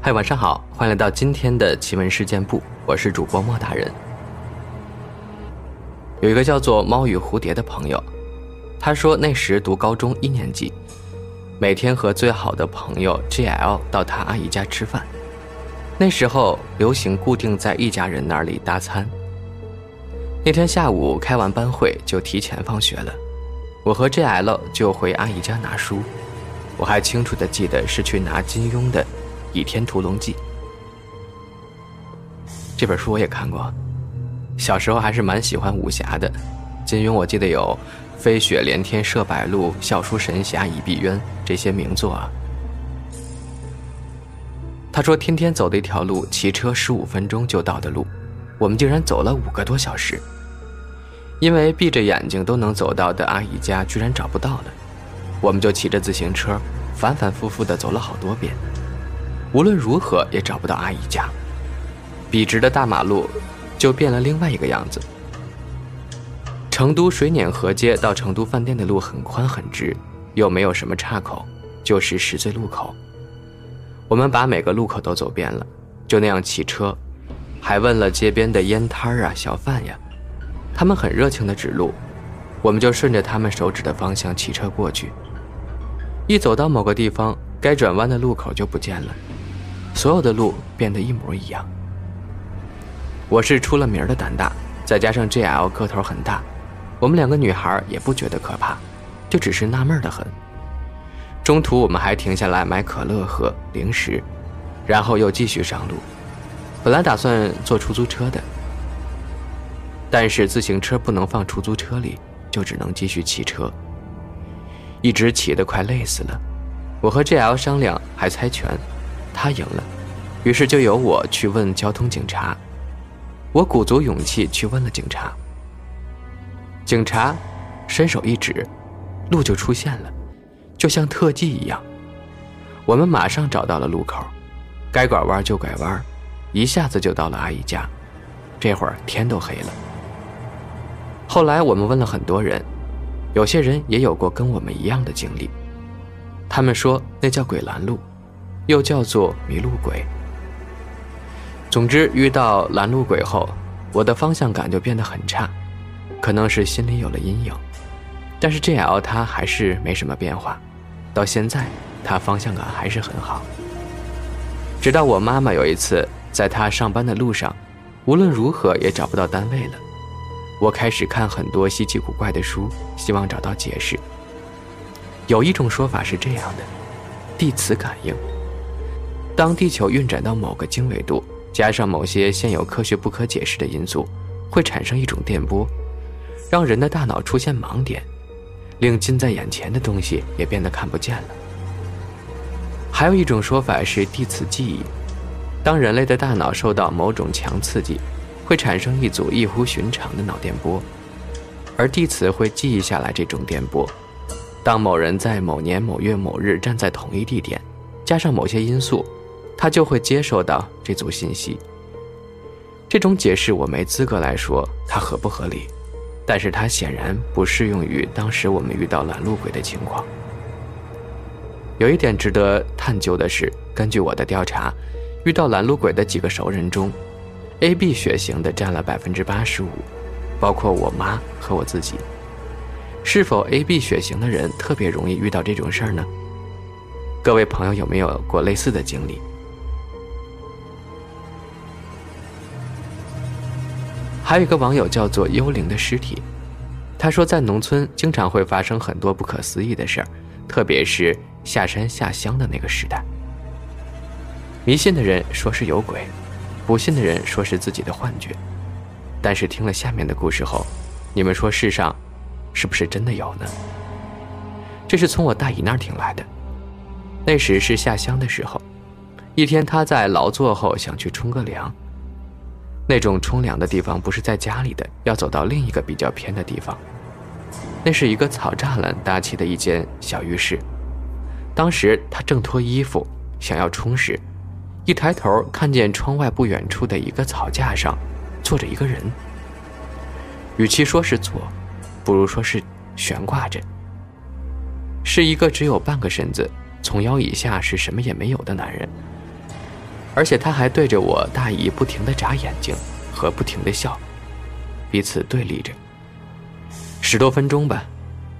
嗨，晚上好，欢迎来到今天的奇闻事件部，我是主播莫大人。有一个叫做猫与蝴蝶的朋友，他说那时读高中一年级，每天和最好的朋友 JL 到他阿姨家吃饭。那时候流行固定在一家人那里搭餐。那天下午开完班会就提前放学了，我和 JL 就回阿姨家拿书。我还清楚的记得是去拿金庸的。《倚天屠龙记》这本书我也看过，小时候还是蛮喜欢武侠的。金庸我记得有“飞雪连天射白鹿，笑书神侠倚碧鸳”这些名作啊。他说天天走的一条路，骑车十五分钟就到的路，我们竟然走了五个多小时。因为闭着眼睛都能走到的阿姨家居然找不到了，我们就骑着自行车反反复复的走了好多遍。无论如何也找不到阿姨家，笔直的大马路就变了另外一个样子。成都水碾河街到成都饭店的路很宽很直，又没有什么岔口，就是十字路口。我们把每个路口都走遍了，就那样骑车，还问了街边的烟摊儿啊、小贩呀，他们很热情的指路，我们就顺着他们手指的方向骑车过去。一走到某个地方，该转弯的路口就不见了。所有的路变得一模一样。我是出了名的胆大，再加上 JL 个头很大，我们两个女孩也不觉得可怕，就只是纳闷的很。中途我们还停下来买可乐喝、零食，然后又继续上路。本来打算坐出租车的，但是自行车不能放出租车里，就只能继续骑车。一直骑得快累死了，我和 JL 商量还猜拳。他赢了，于是就由我去问交通警察。我鼓足勇气去问了警察。警察伸手一指，路就出现了，就像特技一样。我们马上找到了路口，该拐弯就拐弯，一下子就到了阿姨家。这会儿天都黑了。后来我们问了很多人，有些人也有过跟我们一样的经历，他们说那叫鬼拦路。又叫做迷路鬼。总之，遇到拦路鬼后，我的方向感就变得很差，可能是心里有了阴影。但是 JL 他还是没什么变化，到现在他方向感还是很好。直到我妈妈有一次在他上班的路上，无论如何也找不到单位了，我开始看很多稀奇古怪的书，希望找到解释。有一种说法是这样的：地磁感应。当地球运转到某个经纬度，加上某些现有科学不可解释的因素，会产生一种电波，让人的大脑出现盲点，令近在眼前的东西也变得看不见了。还有一种说法是地磁记忆，当人类的大脑受到某种强刺激，会产生一组异乎寻常的脑电波，而地磁会记忆下来这种电波。当某人在某年某月某日站在同一地点，加上某些因素。他就会接受到这组信息。这种解释我没资格来说它合不合理，但是它显然不适用于当时我们遇到拦路鬼的情况。有一点值得探究的是，根据我的调查，遇到拦路鬼的几个熟人中，AB 血型的占了百分之八十五，包括我妈和我自己。是否 AB 血型的人特别容易遇到这种事儿呢？各位朋友有没有过类似的经历？还有一个网友叫做“幽灵的尸体”，他说在农村经常会发生很多不可思议的事儿，特别是下山下乡的那个时代。迷信的人说是有鬼，不信的人说是自己的幻觉。但是听了下面的故事后，你们说世上是不是真的有呢？这是从我大姨那儿听来的。那时是下乡的时候，一天他在劳作后想去冲个凉。那种冲凉的地方不是在家里的，要走到另一个比较偏的地方。那是一个草栅栏搭起的一间小浴室。当时他正脱衣服想要冲时，一抬头看见窗外不远处的一个草架上坐着一个人。与其说是坐，不如说是悬挂着。是一个只有半个身子，从腰以下是什么也没有的男人。而且他还对着我大姨不停的眨眼睛和不停的笑，彼此对立着。十多分钟吧，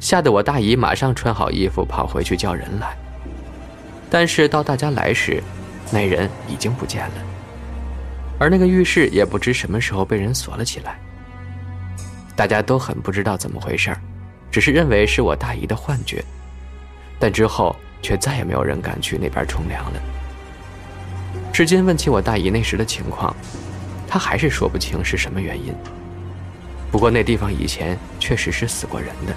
吓得我大姨马上穿好衣服跑回去叫人来。但是到大家来时，那人已经不见了，而那个浴室也不知什么时候被人锁了起来。大家都很不知道怎么回事只是认为是我大姨的幻觉。但之后却再也没有人敢去那边冲凉了。至今问起我大姨那时的情况，她还是说不清是什么原因。不过那地方以前确实是死过人的。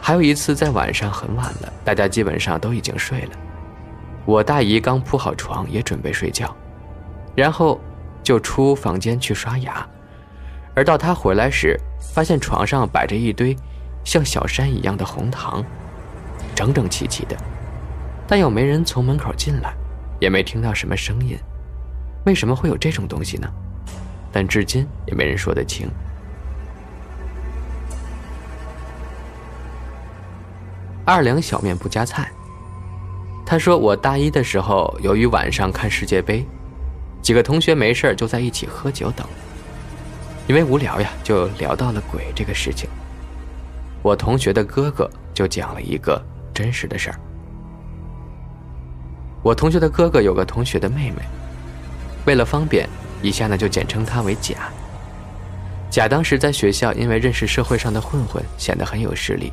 还有一次在晚上很晚了，大家基本上都已经睡了，我大姨刚铺好床也准备睡觉，然后就出房间去刷牙，而到她回来时，发现床上摆着一堆像小山一样的红糖，整整齐齐的，但又没人从门口进来，也没听到什么声音，为什么会有这种东西呢？但至今也没人说得清。二两小面不加菜。他说：“我大一的时候，由于晚上看世界杯，几个同学没事就在一起喝酒等。因为无聊呀，就聊到了鬼这个事情。我同学的哥哥就讲了一个真实的事儿。我同学的哥哥有个同学的妹妹，为了方便，以下呢就简称他为甲。甲当时在学校，因为认识社会上的混混，显得很有势力。”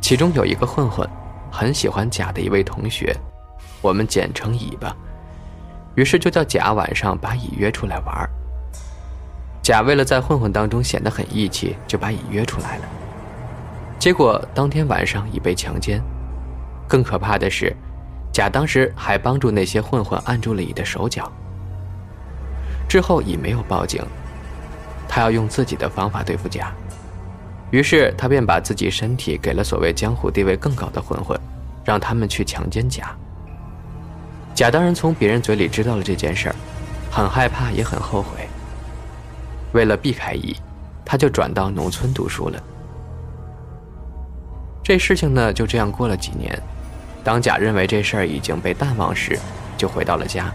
其中有一个混混，很喜欢甲的一位同学，我们简称乙吧。于是就叫甲晚上把乙约出来玩。甲为了在混混当中显得很义气，就把乙约出来了。结果当天晚上乙被强奸，更可怕的是，甲当时还帮助那些混混按住了乙的手脚。之后乙没有报警，他要用自己的方法对付甲。于是他便把自己身体给了所谓江湖地位更高的混混，让他们去强奸甲。甲当然从别人嘴里知道了这件事儿，很害怕也很后悔。为了避开乙，他就转到农村读书了。这事情呢就这样过了几年，当甲认为这事儿已经被淡忘时，就回到了家，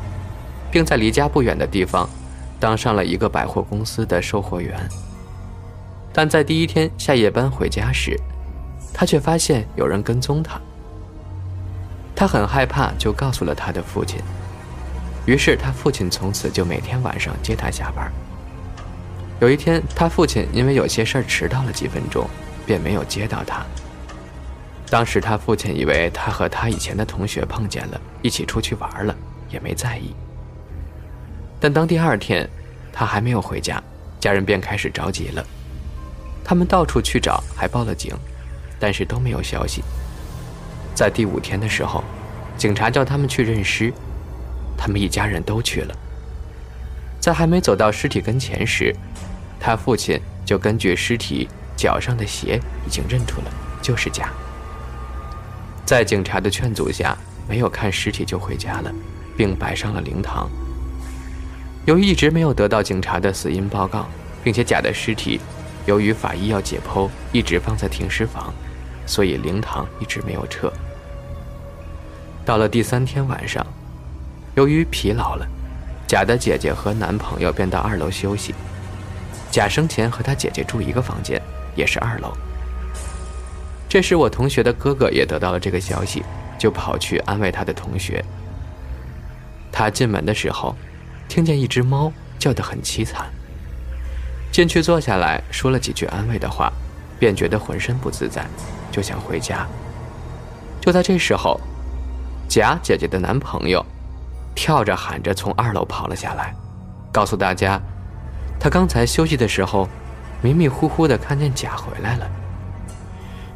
并在离家不远的地方，当上了一个百货公司的售货员。但在第一天下夜班回家时，他却发现有人跟踪他。他很害怕，就告诉了他的父亲。于是他父亲从此就每天晚上接他下班。有一天，他父亲因为有些事儿迟到了几分钟，便没有接到他。当时他父亲以为他和他以前的同学碰见了，一起出去玩了，也没在意。但当第二天，他还没有回家，家人便开始着急了。他们到处去找，还报了警，但是都没有消息。在第五天的时候，警察叫他们去认尸，他们一家人都去了。在还没走到尸体跟前时，他父亲就根据尸体脚上的鞋已经认出了就是甲。在警察的劝阻下，没有看尸体就回家了，并摆上了灵堂。由于一直没有得到警察的死因报告，并且甲的尸体。由于法医要解剖，一直放在停尸房，所以灵堂一直没有撤。到了第三天晚上，由于疲劳了，甲的姐姐和男朋友便到二楼休息。甲生前和他姐姐住一个房间，也是二楼。这时我同学的哥哥也得到了这个消息，就跑去安慰他的同学。他进门的时候，听见一只猫叫得很凄惨。进去坐下来说了几句安慰的话，便觉得浑身不自在，就想回家。就在这时候，贾姐姐的男朋友跳着喊着从二楼跑了下来，告诉大家，他刚才休息的时候迷迷糊糊的看见贾回来了。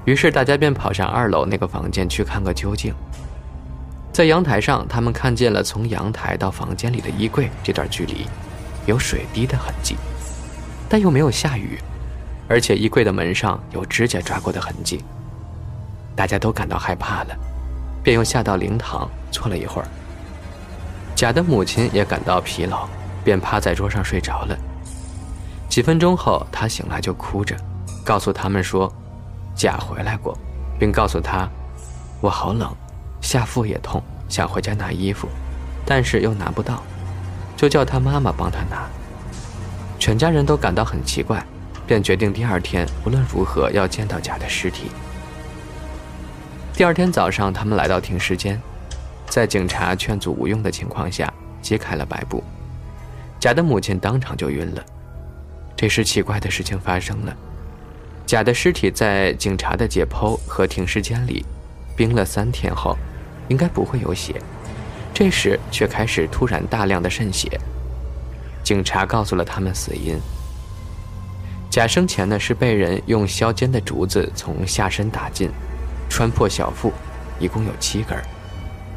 于是大家便跑上二楼那个房间去看个究竟。在阳台上，他们看见了从阳台到房间里的衣柜这段距离有水滴的痕迹。但又没有下雨，而且衣柜的门上有指甲抓过的痕迹。大家都感到害怕了，便又下到灵堂坐了一会儿。甲的母亲也感到疲劳，便趴在桌上睡着了。几分钟后，他醒来就哭着，告诉他们说，甲回来过，并告诉他，我好冷，下腹也痛，想回家拿衣服，但是又拿不到，就叫他妈妈帮他拿。全家人都感到很奇怪，便决定第二天无论如何要见到甲的尸体。第二天早上，他们来到停尸间，在警察劝阻无用的情况下，揭开了白布。甲的母亲当场就晕了。这时，奇怪的事情发生了：甲的尸体在警察的解剖和停尸间里冰了三天后，应该不会有血，这时却开始突然大量的渗血。警察告诉了他们死因：甲生前呢是被人用削尖的竹子从下身打进。穿破小腹，一共有七根，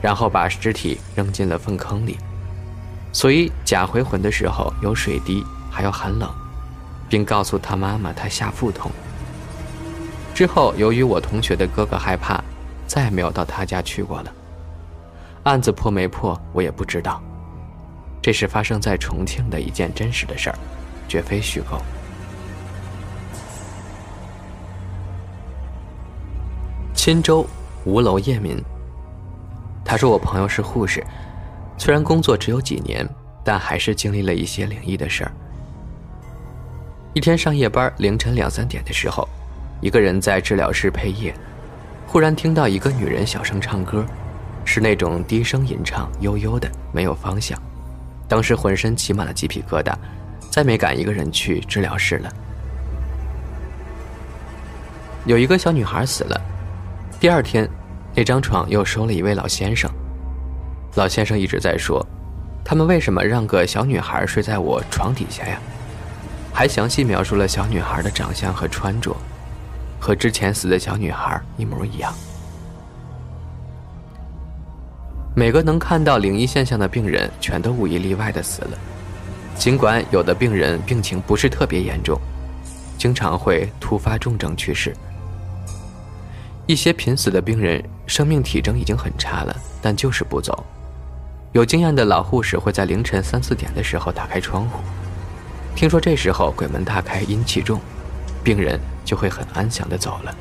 然后把尸体扔进了粪坑里。所以甲回魂的时候有水滴，还有寒冷，并告诉他妈妈他下腹痛。之后由于我同学的哥哥害怕，再也没有到他家去过了。案子破没破，我也不知道。这是发生在重庆的一件真实的事儿，绝非虚构。钦州吴楼叶民。他说：“我朋友是护士，虽然工作只有几年，但还是经历了一些灵异的事儿。一天上夜班，凌晨两三点的时候，一个人在治疗室配夜，忽然听到一个女人小声唱歌，是那种低声吟唱，悠悠的，没有方向。当时浑身起满了鸡皮疙瘩，再没敢一个人去治疗室了。有一个小女孩死了。”第二天，那张床又收了一位老先生。老先生一直在说：“他们为什么让个小女孩睡在我床底下呀？”还详细描述了小女孩的长相和穿着，和之前死的小女孩一模一样。每个能看到灵异现象的病人，全都无一例外的死了。尽管有的病人病情不是特别严重，经常会突发重症去世。一些濒死的病人，生命体征已经很差了，但就是不走。有经验的老护士会在凌晨三四点的时候打开窗户，听说这时候鬼门大开，阴气重，病人就会很安详的走了。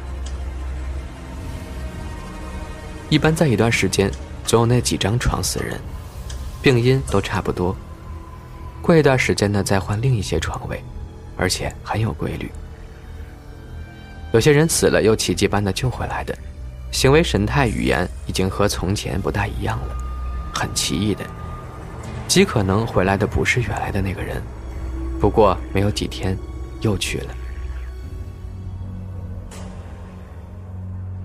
一般在一段时间，总有那几张床死人，病因都差不多。过一段时间呢，再换另一些床位，而且很有规律。有些人死了又奇迹般的救回来的，行为神态语言已经和从前不大一样了，很奇异的，极可能回来的不是原来的那个人，不过没有几天，又去了。